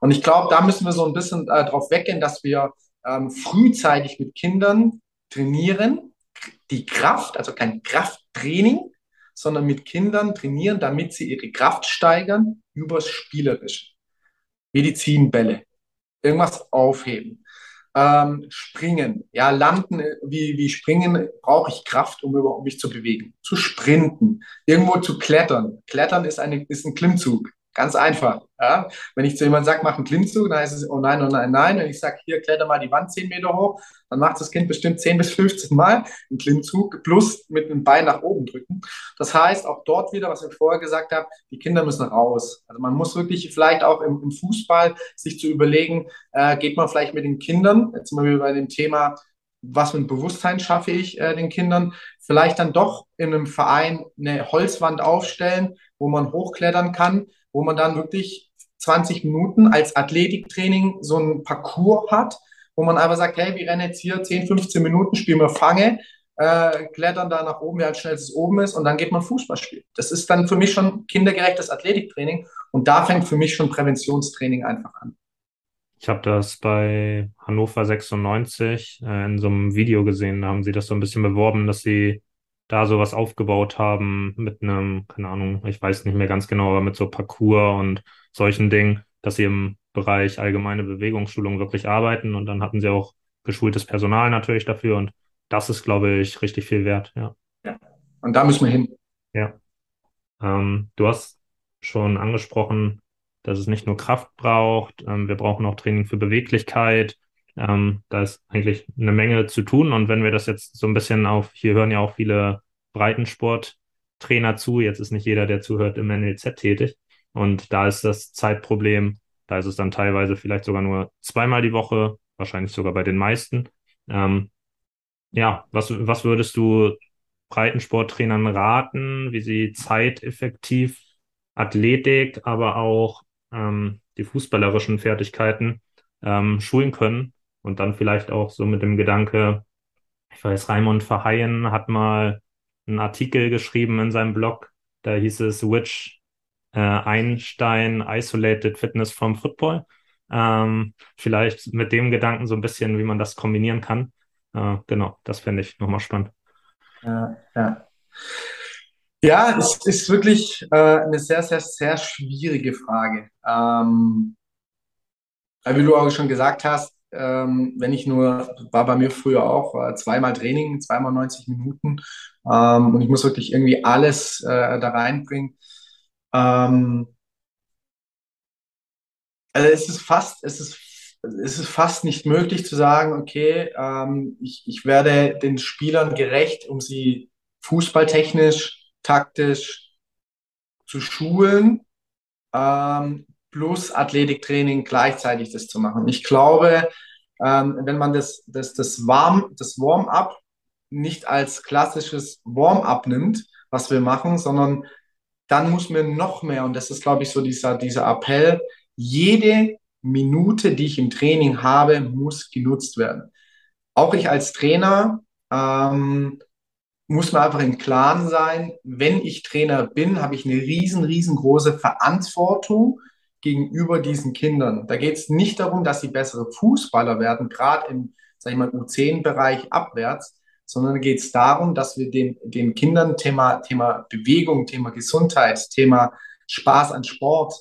Speaker 2: Und ich glaube, da müssen wir so ein bisschen äh, drauf weggehen, dass wir ähm, frühzeitig mit Kindern trainieren, die Kraft, also kein Krafttraining, sondern mit Kindern trainieren, damit sie ihre Kraft steigern übers Spielerische. Medizinbälle, irgendwas aufheben. Ähm, springen, ja, landen, wie, wie springen, brauche ich Kraft, um überhaupt mich zu bewegen. Zu sprinten, irgendwo zu klettern. Klettern ist, eine, ist ein Klimmzug. Ganz einfach. Ja? Wenn ich zu jemandem sage, mach einen Klimmzug, dann heißt es, oh nein, oh nein, nein. Wenn ich sage, hier, kletter mal die Wand 10 Meter hoch, dann macht das Kind bestimmt 10 bis 15 Mal einen Klimmzug plus mit einem Bein nach oben drücken. Das heißt, auch dort wieder, was ich vorher gesagt habe, die Kinder müssen raus. Also man muss wirklich vielleicht auch im, im Fußball sich zu überlegen, äh, geht man vielleicht mit den Kindern, jetzt wir wieder bei dem Thema, was für ein Bewusstsein schaffe ich äh, den Kindern, vielleicht dann doch in einem Verein eine Holzwand aufstellen, wo man hochklettern kann, wo man dann wirklich 20 Minuten als Athletiktraining so ein Parcours hat, wo man einfach sagt, hey, wir rennen jetzt hier 10, 15 Minuten, spielen wir Fange, äh, klettern da nach oben, wie halt schnell es oben ist und dann geht man Fußball spielen. Das ist dann für mich schon kindergerechtes Athletiktraining und da fängt für mich schon Präventionstraining einfach an.
Speaker 1: Ich habe das bei Hannover 96 äh, in so einem Video gesehen, da haben sie das so ein bisschen beworben, dass sie da sowas aufgebaut haben mit einem, keine Ahnung, ich weiß nicht mehr ganz genau, aber mit so Parcours und solchen Dingen, dass sie im Bereich allgemeine Bewegungsschulung wirklich arbeiten und dann hatten sie auch geschultes Personal natürlich dafür und das ist, glaube ich, richtig viel wert, ja.
Speaker 2: Ja, und da müssen wir hin.
Speaker 1: Ja. Ähm, du hast schon angesprochen, dass es nicht nur Kraft braucht, ähm, wir brauchen auch Training für Beweglichkeit. Ähm, da ist eigentlich eine Menge zu tun. Und wenn wir das jetzt so ein bisschen auf, hier hören ja auch viele Breitensporttrainer zu. Jetzt ist nicht jeder, der zuhört, im NLZ tätig. Und da ist das Zeitproblem, da ist es dann teilweise vielleicht sogar nur zweimal die Woche, wahrscheinlich sogar bei den meisten. Ähm, ja, was, was würdest du Breitensporttrainern raten, wie sie zeiteffektiv Athletik, aber auch ähm, die fußballerischen Fertigkeiten ähm, schulen können, und dann vielleicht auch so mit dem Gedanke, ich weiß, Raimund Verheyen hat mal einen Artikel geschrieben in seinem Blog, da hieß es Which äh, Einstein Isolated Fitness from Football. Ähm, vielleicht mit dem Gedanken so ein bisschen, wie man das kombinieren kann. Äh, genau, das fände ich nochmal spannend.
Speaker 2: Ja, ja. Ja, es ist wirklich äh, eine sehr, sehr, sehr schwierige Frage. Ähm, wie du auch schon gesagt hast, ähm, wenn ich nur, war bei mir früher auch, äh, zweimal Training, zweimal 90 Minuten ähm, und ich muss wirklich irgendwie alles äh, da reinbringen. Ähm, also es ist fast, es ist, es ist fast nicht möglich zu sagen, okay, ähm, ich, ich werde den Spielern gerecht, um sie fußballtechnisch, taktisch zu schulen, ähm, plus Athletiktraining gleichzeitig das zu machen. Ich glaube, ähm, wenn man das, das, das, Warm, das Warm-up nicht als klassisches Warm-up nimmt, was wir machen, sondern dann muss man noch mehr, und das ist, glaube ich, so dieser, dieser Appell, jede Minute, die ich im Training habe, muss genutzt werden. Auch ich als Trainer ähm, muss man einfach im Klaren sein, wenn ich Trainer bin, habe ich eine riesen, riesengroße Verantwortung gegenüber diesen Kindern. Da geht es nicht darum, dass sie bessere Fußballer werden, gerade im, sag ich mal, U10-Bereich abwärts, sondern geht es darum, dass wir den, den Kindern Thema, Thema Bewegung, Thema Gesundheit, Thema Spaß an Sport,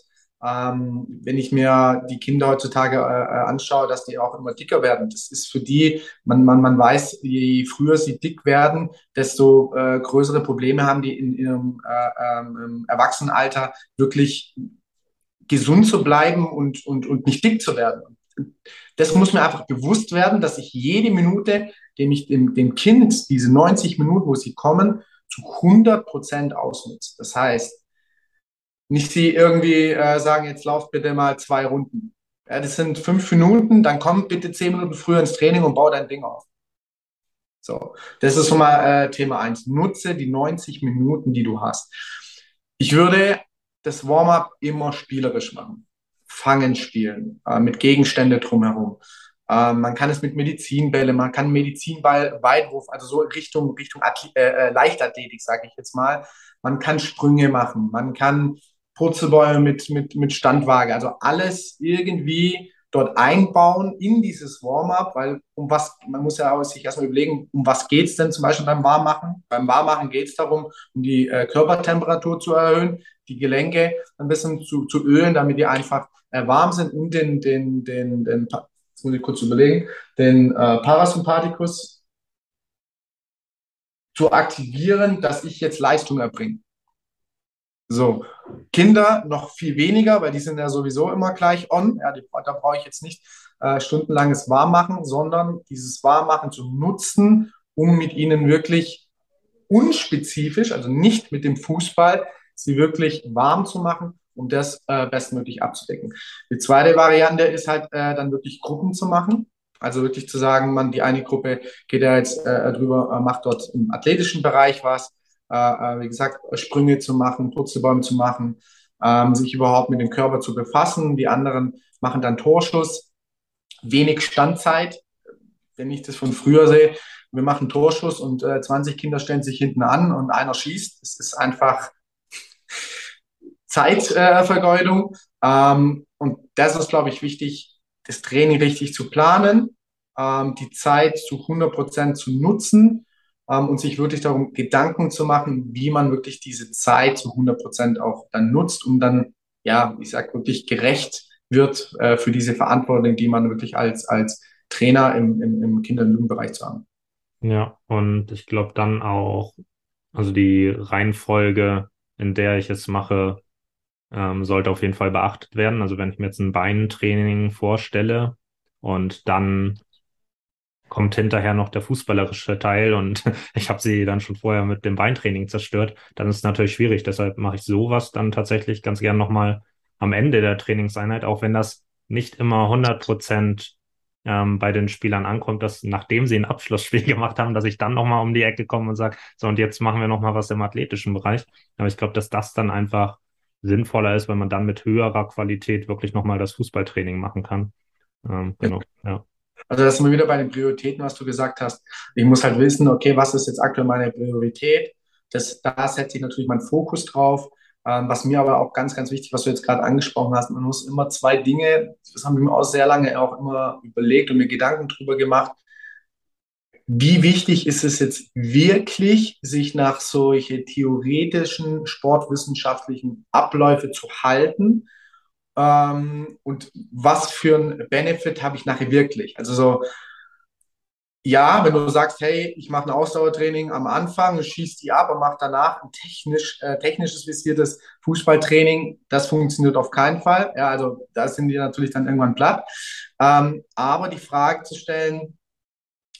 Speaker 2: ähm, wenn ich mir die Kinder heutzutage äh, äh, anschaue, dass die auch immer dicker werden. Das ist für die, man, man, man weiß, je früher sie dick werden, desto äh, größere Probleme haben die in ihrem äh, ähm, Erwachsenenalter wirklich gesund zu bleiben und, und, und nicht dick zu werden. Das muss mir einfach bewusst werden, dass ich jede Minute, dem ich dem, dem Kind diese 90 Minuten, wo sie kommen, zu 100 Prozent ausnutze. Das heißt, nicht sie irgendwie äh, sagen, jetzt lauft bitte mal zwei Runden. Ja, das sind fünf Minuten, dann komm bitte zehn Minuten früher ins Training und bau dein Ding auf. So, das ist schon mal äh, Thema eins. Nutze die 90 Minuten, die du hast. Ich würde das Warm-up immer spielerisch machen. Fangen spielen, äh, mit Gegenstände drumherum. Äh, man kann es mit Medizinbälle, man kann Medizinball, Weitwurf, also so Richtung, Richtung äh, äh, Leichtathletik, sage ich jetzt mal. Man kann Sprünge machen, man kann Purzelbäume mit, mit, mit Standwaage. Also alles irgendwie dort einbauen in dieses Warm-up, weil um was, man muss ja auch sich erstmal überlegen, um was geht es denn zum Beispiel beim Warmmachen? Beim Warmmachen geht es darum, um die äh, Körpertemperatur zu erhöhen, die Gelenke ein bisschen zu, zu ölen, damit die einfach äh, warm sind und den, den, den, den, jetzt muss ich kurz überlegen, den äh, Parasympathikus zu aktivieren, dass ich jetzt Leistung erbringe. So, Kinder noch viel weniger, weil die sind ja sowieso immer gleich on. Ja, die, da brauche ich jetzt nicht äh, stundenlanges Warmmachen, sondern dieses Warmmachen zu nutzen, um mit ihnen wirklich unspezifisch, also nicht mit dem Fußball, sie wirklich warm zu machen, um das äh, bestmöglich abzudecken. Die zweite Variante ist halt äh, dann wirklich Gruppen zu machen. Also wirklich zu sagen, man, die eine Gruppe geht ja jetzt äh, drüber, äh, macht dort im athletischen Bereich was, äh, äh, wie gesagt, Sprünge zu machen, Purzelbäume zu machen, ähm, sich überhaupt mit dem Körper zu befassen. Die anderen machen dann Torschuss, wenig Standzeit. Wenn ich das von früher sehe, wir machen Torschuss und äh, 20 Kinder stellen sich hinten an und einer schießt. Das ist einfach Zeitvergeudung. Ähm, und das ist, glaube ich, wichtig, das Training richtig zu planen, ähm, die Zeit zu 100 Prozent zu nutzen ähm, und sich wirklich darum Gedanken zu machen, wie man wirklich diese Zeit zu 100 Prozent auch dann nutzt, um dann, ja, ich sag wirklich gerecht wird äh, für diese Verantwortung, die man wirklich als, als Trainer im, im, im Kinder- und Jugendbereich zu haben.
Speaker 1: Ja, und ich glaube dann auch, also die Reihenfolge, in der ich es mache, ähm, sollte auf jeden Fall beachtet werden. Also wenn ich mir jetzt ein Beintraining vorstelle und dann kommt hinterher noch der fußballerische Teil und ich habe sie dann schon vorher mit dem Beintraining zerstört, dann ist es natürlich schwierig. Deshalb mache ich sowas dann tatsächlich ganz gern nochmal am Ende der Trainingseinheit, auch wenn das nicht immer 100 Prozent ähm, bei den Spielern ankommt, dass nachdem sie ein Abschlussspiel gemacht haben, dass ich dann nochmal um die Ecke komme und sage, so und jetzt machen wir nochmal was im athletischen Bereich. Aber ich glaube, dass das dann einfach sinnvoller ist, wenn man dann mit höherer Qualität wirklich nochmal das Fußballtraining machen kann. Ähm, genau, ja.
Speaker 2: Also das sind wir wieder bei den Prioritäten, was du gesagt hast. Ich muss halt wissen, okay, was ist jetzt aktuell meine Priorität? Das, da setze ich natürlich meinen Fokus drauf. Ähm, was mir aber auch ganz, ganz wichtig, was du jetzt gerade angesprochen hast, man muss immer zwei Dinge, das haben wir mir auch sehr lange auch immer überlegt und mir Gedanken drüber gemacht. Wie wichtig ist es jetzt wirklich, sich nach solche theoretischen, sportwissenschaftlichen Abläufe zu halten? Ähm, und was für ein Benefit habe ich nachher wirklich? Also so, ja, wenn du sagst, hey, ich mache ein Ausdauertraining am Anfang, schieß die ab und mache danach ein technisch, äh, technisches visiertes Fußballtraining, das funktioniert auf keinen Fall. Ja, also da sind die natürlich dann irgendwann platt. Ähm, aber die Frage zu stellen,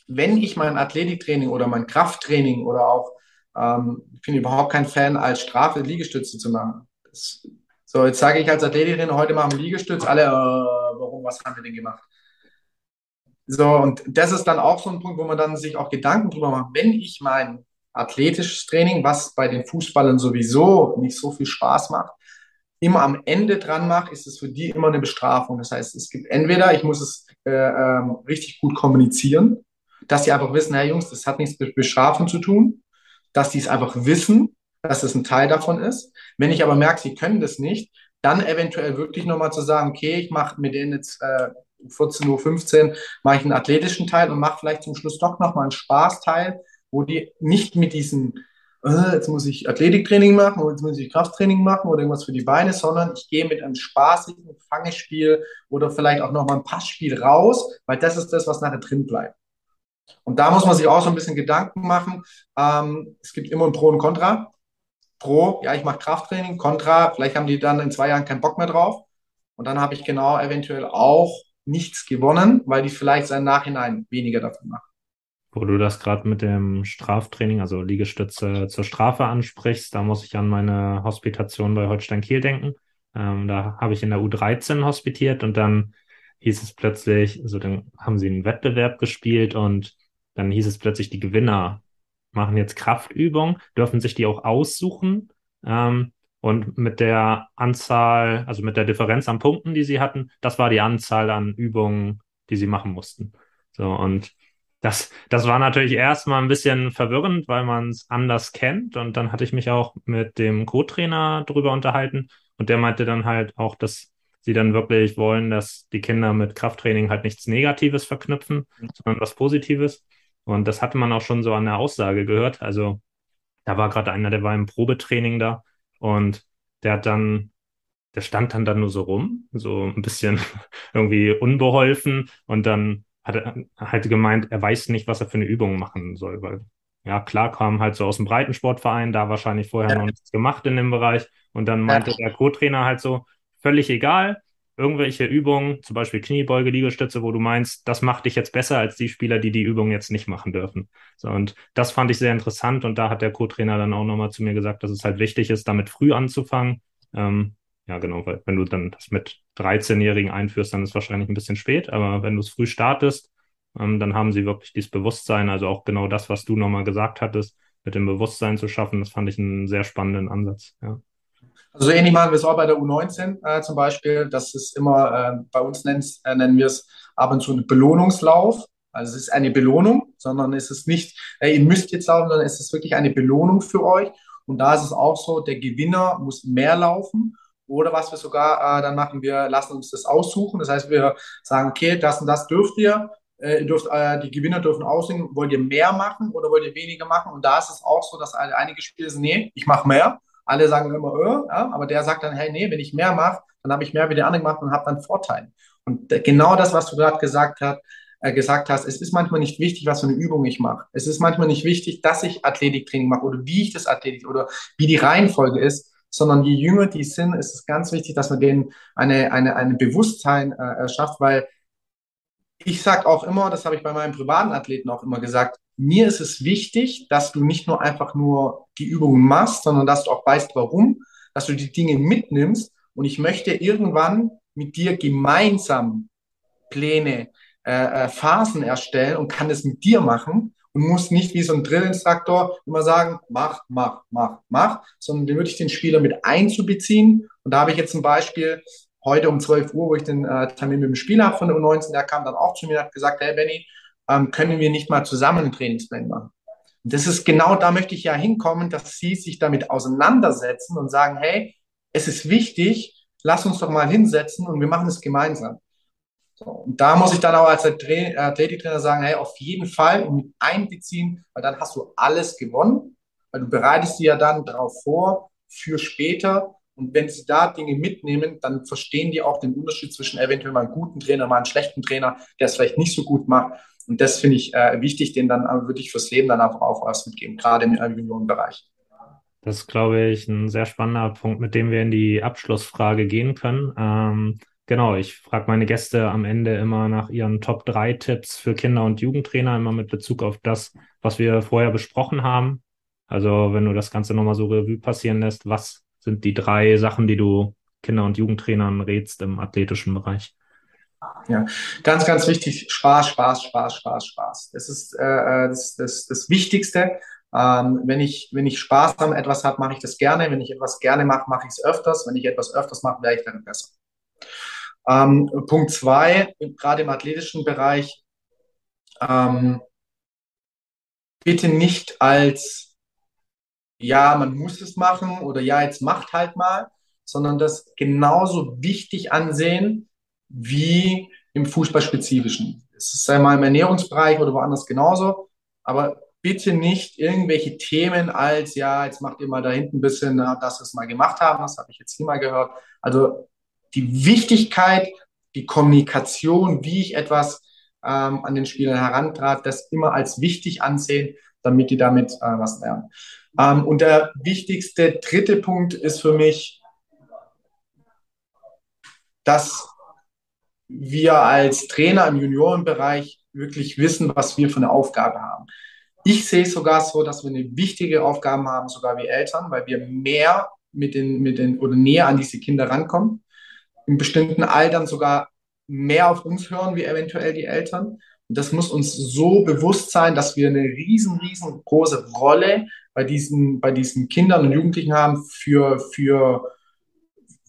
Speaker 2: wenn ich mein Athletiktraining oder mein Krafttraining oder auch, ähm, ich bin überhaupt kein Fan, als Strafe Liegestütze zu machen. Das so, jetzt sage ich als Athletikerin, heute machen wir Liegestütz, alle, äh, warum, was haben wir denn gemacht? So, und das ist dann auch so ein Punkt, wo man dann sich auch Gedanken drüber macht, wenn ich mein athletisches Training, was bei den Fußballern sowieso nicht so viel Spaß macht, immer am Ende dran mache, ist es für die immer eine Bestrafung. Das heißt, es gibt entweder, ich muss es äh, ähm, richtig gut kommunizieren, dass sie einfach wissen, Herr Jungs, das hat nichts mit Bestrafung zu tun, dass die es einfach wissen dass es ein Teil davon ist. Wenn ich aber merke, sie können das nicht, dann eventuell wirklich nochmal zu sagen, okay, ich mache mit denen jetzt äh, 14.15 Uhr mache ich einen athletischen Teil und mache vielleicht zum Schluss doch nochmal einen Spaßteil, wo die nicht mit diesem, äh, jetzt muss ich Athletiktraining machen oder jetzt muss ich Krafttraining machen oder irgendwas für die Beine, sondern ich gehe mit einem spaßigen Fangespiel oder vielleicht auch nochmal ein Passspiel raus, weil das ist das, was nachher drin bleibt. Und da muss man sich auch so ein bisschen Gedanken machen. Ähm, es gibt immer ein Pro und Contra. Pro, ja, ich mache Krafttraining. Contra, vielleicht haben die dann in zwei Jahren keinen Bock mehr drauf. Und dann habe ich genau eventuell auch nichts gewonnen, weil die vielleicht sein Nachhinein weniger davon machen.
Speaker 1: Wo du das gerade mit dem Straftraining, also Liegestütze zur Strafe ansprichst, da muss ich an meine Hospitation bei Holstein Kiel denken. Ähm, da habe ich in der U13 hospitiert und dann hieß es plötzlich, so dann haben sie einen Wettbewerb gespielt und dann hieß es plötzlich, die Gewinner machen jetzt Kraftübungen, dürfen sich die auch aussuchen. Ähm, und mit der Anzahl, also mit der Differenz an Punkten, die sie hatten, das war die Anzahl an Übungen, die sie machen mussten. So, und das, das war natürlich erstmal ein bisschen verwirrend, weil man es anders kennt. Und dann hatte ich mich auch mit dem Co-Trainer drüber unterhalten. Und der meinte dann halt auch, dass sie dann wirklich wollen, dass die Kinder mit Krafttraining halt nichts Negatives verknüpfen, sondern was Positives. Und das hatte man auch schon so an der Aussage gehört. Also da war gerade einer, der war im Probetraining da und der hat dann, der stand dann dann nur so rum, so ein bisschen irgendwie unbeholfen und dann hat er halt gemeint, er weiß nicht, was er für eine Übung machen soll, weil ja, klar kam halt so aus dem Breitensportverein, da wahrscheinlich vorher ja. noch nichts gemacht in dem Bereich und dann meinte ja. der Co-Trainer halt so, völlig egal. Irgendwelche Übungen, zum Beispiel Kniebeuge, Liegestütze, wo du meinst, das macht dich jetzt besser als die Spieler, die die Übung jetzt nicht machen dürfen. So, und das fand ich sehr interessant und da hat der Co-Trainer dann auch nochmal zu mir gesagt, dass es halt wichtig ist, damit früh anzufangen. Ähm, ja, genau, weil wenn du dann das mit 13-Jährigen einführst, dann ist wahrscheinlich ein bisschen spät, aber wenn du es früh startest, ähm, dann haben sie wirklich dieses Bewusstsein, also auch genau das, was du nochmal gesagt hattest, mit dem Bewusstsein zu schaffen, das fand ich einen sehr spannenden Ansatz, ja.
Speaker 2: Also so ähnlich machen wir es auch bei der U19 äh, zum Beispiel. Das ist immer, äh, bei uns äh, nennen wir es ab und zu einen Belohnungslauf. Also es ist eine Belohnung, sondern es ist nicht, äh, ihr müsst jetzt laufen, sondern es ist wirklich eine Belohnung für euch. Und da ist es auch so, der Gewinner muss mehr laufen. Oder was wir sogar äh, dann machen, wir lassen uns das aussuchen. Das heißt, wir sagen, okay, das und das dürft ihr. Äh, ihr dürft, äh, die Gewinner dürfen aussehen, wollt ihr mehr machen oder wollt ihr weniger machen? Und da ist es auch so, dass einige Spieler sagen, nee, ich mache mehr. Alle sagen immer, öh, ja, aber der sagt dann, hey, nee, wenn ich mehr mache, dann habe ich mehr wie der andere gemacht und habe dann Vorteile. Und genau das, was du gerade gesagt hast, äh, gesagt hast, es ist manchmal nicht wichtig, was für eine Übung ich mache. Es ist manchmal nicht wichtig, dass ich Athletiktraining mache oder wie ich das Athletik oder wie die Reihenfolge ist, sondern je jünger die sind, ist es ganz wichtig, dass man denen eine, eine, eine Bewusstsein äh, schafft, weil ich sage auch immer, das habe ich bei meinen privaten Athleten auch immer gesagt, mir ist es wichtig, dass du nicht nur einfach nur die Übungen machst, sondern dass du auch weißt, warum, dass du die Dinge mitnimmst. Und ich möchte irgendwann mit dir gemeinsam Pläne, äh, äh Phasen erstellen und kann es mit dir machen und muss nicht wie so ein Drillinstruktor immer sagen, mach, mach, mach, mach, sondern den würde ich den Spieler mit einzubeziehen. Und da habe ich jetzt ein Beispiel heute um 12 Uhr, wo ich den äh, Termin mit dem Spieler von der U19, der kam dann auch zu mir und hat gesagt, hey Benny, ähm, können wir nicht mal zusammen einen Trainingsplan machen? Und das ist genau, da möchte ich ja hinkommen, dass Sie sich damit auseinandersetzen und sagen, hey, es ist wichtig, lass uns doch mal hinsetzen und wir machen es gemeinsam. So, und da muss ich dann auch als Athletiktrainer sagen, hey, auf jeden Fall mit einbeziehen, weil dann hast du alles gewonnen, weil du bereitest dir ja dann darauf vor für später. Und wenn sie da Dinge mitnehmen, dann verstehen die auch den Unterschied zwischen eventuell mal einem guten Trainer, mal einem schlechten Trainer, der es vielleicht nicht so gut macht. Und das finde ich äh, wichtig, den dann wirklich fürs Leben dann auch, auch was mitgeben, gerade im Juniorenbereich.
Speaker 1: Das ist, glaube ich, ein sehr spannender Punkt, mit dem wir in die Abschlussfrage gehen können. Ähm, genau, ich frage meine Gäste am Ende immer nach ihren Top 3 Tipps für Kinder- und Jugendtrainer, immer mit Bezug auf das, was wir vorher besprochen haben. Also, wenn du das Ganze nochmal so Revue passieren lässt, was sind die drei Sachen, die du Kinder- und Jugendtrainern rätst im athletischen Bereich?
Speaker 2: Ja, ganz, ganz wichtig, Spaß, Spaß, Spaß, Spaß, Spaß. Das ist äh, äh, das, das, das Wichtigste. Ähm, wenn, ich, wenn ich Spaß an etwas habe, mache ich das gerne. Wenn ich etwas gerne mache, mache ich es öfters. Wenn ich etwas öfters mache, werde ich dann besser. Ähm, Punkt zwei, gerade im athletischen Bereich, ähm, bitte nicht als, ja, man muss es machen oder ja, jetzt macht halt mal, sondern das genauso wichtig ansehen, wie im Fußballspezifischen. Es ist einmal im Ernährungsbereich oder woanders genauso, aber bitte nicht irgendwelche Themen als, ja, jetzt macht ihr mal da hinten ein bisschen, dass wir es mal gemacht haben, das habe ich jetzt hier mal gehört. Also die Wichtigkeit, die Kommunikation, wie ich etwas ähm, an den Spielern herantrat, das immer als wichtig ansehen, damit die damit äh, was lernen. Ähm, und der wichtigste dritte Punkt ist für mich, dass wir als Trainer im Juniorenbereich wirklich wissen, was wir für eine Aufgabe haben. Ich sehe es sogar so, dass wir eine wichtige Aufgabe haben, sogar wie Eltern, weil wir mehr mit den, mit den oder näher an diese Kinder rankommen. In bestimmten Altern sogar mehr auf uns hören wie eventuell die Eltern. Und das muss uns so bewusst sein, dass wir eine riesen, riesengroße Rolle bei diesen, bei diesen Kindern und Jugendlichen haben für, für,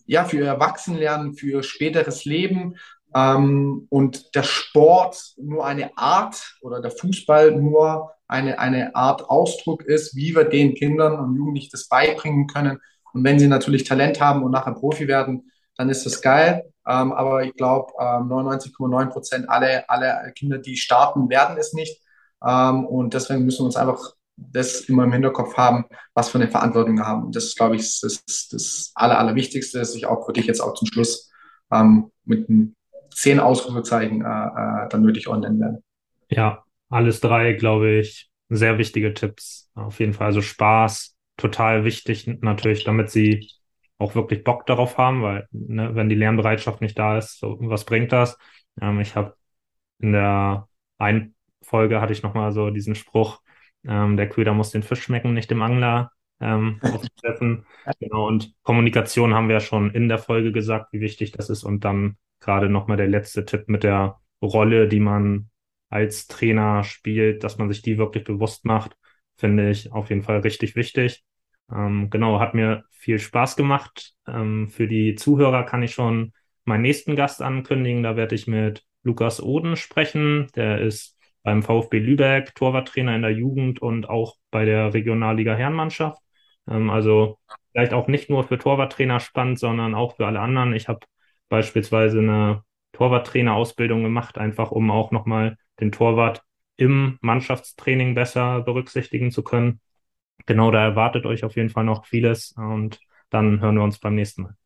Speaker 2: ja, für ihr Erwachsenenlernen, für späteres Leben. Ähm, und der Sport nur eine Art oder der Fußball nur eine, eine Art Ausdruck ist, wie wir den Kindern und Jugendlichen das beibringen können. Und wenn sie natürlich Talent haben und nachher Profi werden, dann ist das geil. Ähm, aber ich glaube, ähm, 99,9 Prozent alle, alle Kinder, die starten, werden es nicht. Ähm, und deswegen müssen wir uns einfach das immer im Hinterkopf haben, was für eine Verantwortung wir haben. Und das ist, glaube ich, das, das, Aller, Allerwichtigste, dass ich auch für dich jetzt auch zum Schluss ähm, mit zehn Ausrufezeichen äh, äh, dann nötig nennen werde.
Speaker 1: Ja, alles drei, glaube ich, sehr wichtige Tipps. Auf jeden Fall. Also Spaß, total wichtig natürlich, damit sie auch wirklich Bock darauf haben, weil ne, wenn die Lernbereitschaft nicht da ist, so, was bringt das? Ähm, ich habe in der einen Folge hatte ich nochmal so diesen Spruch, ähm, der Köder muss den Fisch schmecken, nicht dem Angler. Ähm, genau, und Kommunikation haben wir ja schon in der Folge gesagt, wie wichtig das ist. Und dann gerade nochmal der letzte Tipp mit der Rolle, die man als Trainer spielt, dass man sich die wirklich bewusst macht, finde ich auf jeden Fall richtig wichtig. Ähm, genau, hat mir viel Spaß gemacht. Ähm, für die Zuhörer kann ich schon meinen nächsten Gast ankündigen. Da werde ich mit Lukas Oden sprechen. Der ist beim VfB Lübeck Torwarttrainer in der Jugend und auch bei der Regionalliga Herrenmannschaft. Ähm, also vielleicht auch nicht nur für Torwarttrainer spannend, sondern auch für alle anderen. Ich habe beispielsweise eine Torwarttrainerausbildung gemacht, einfach um auch nochmal den Torwart im Mannschaftstraining besser berücksichtigen zu können. Genau, da erwartet euch auf jeden Fall noch vieles und dann hören wir uns beim nächsten Mal.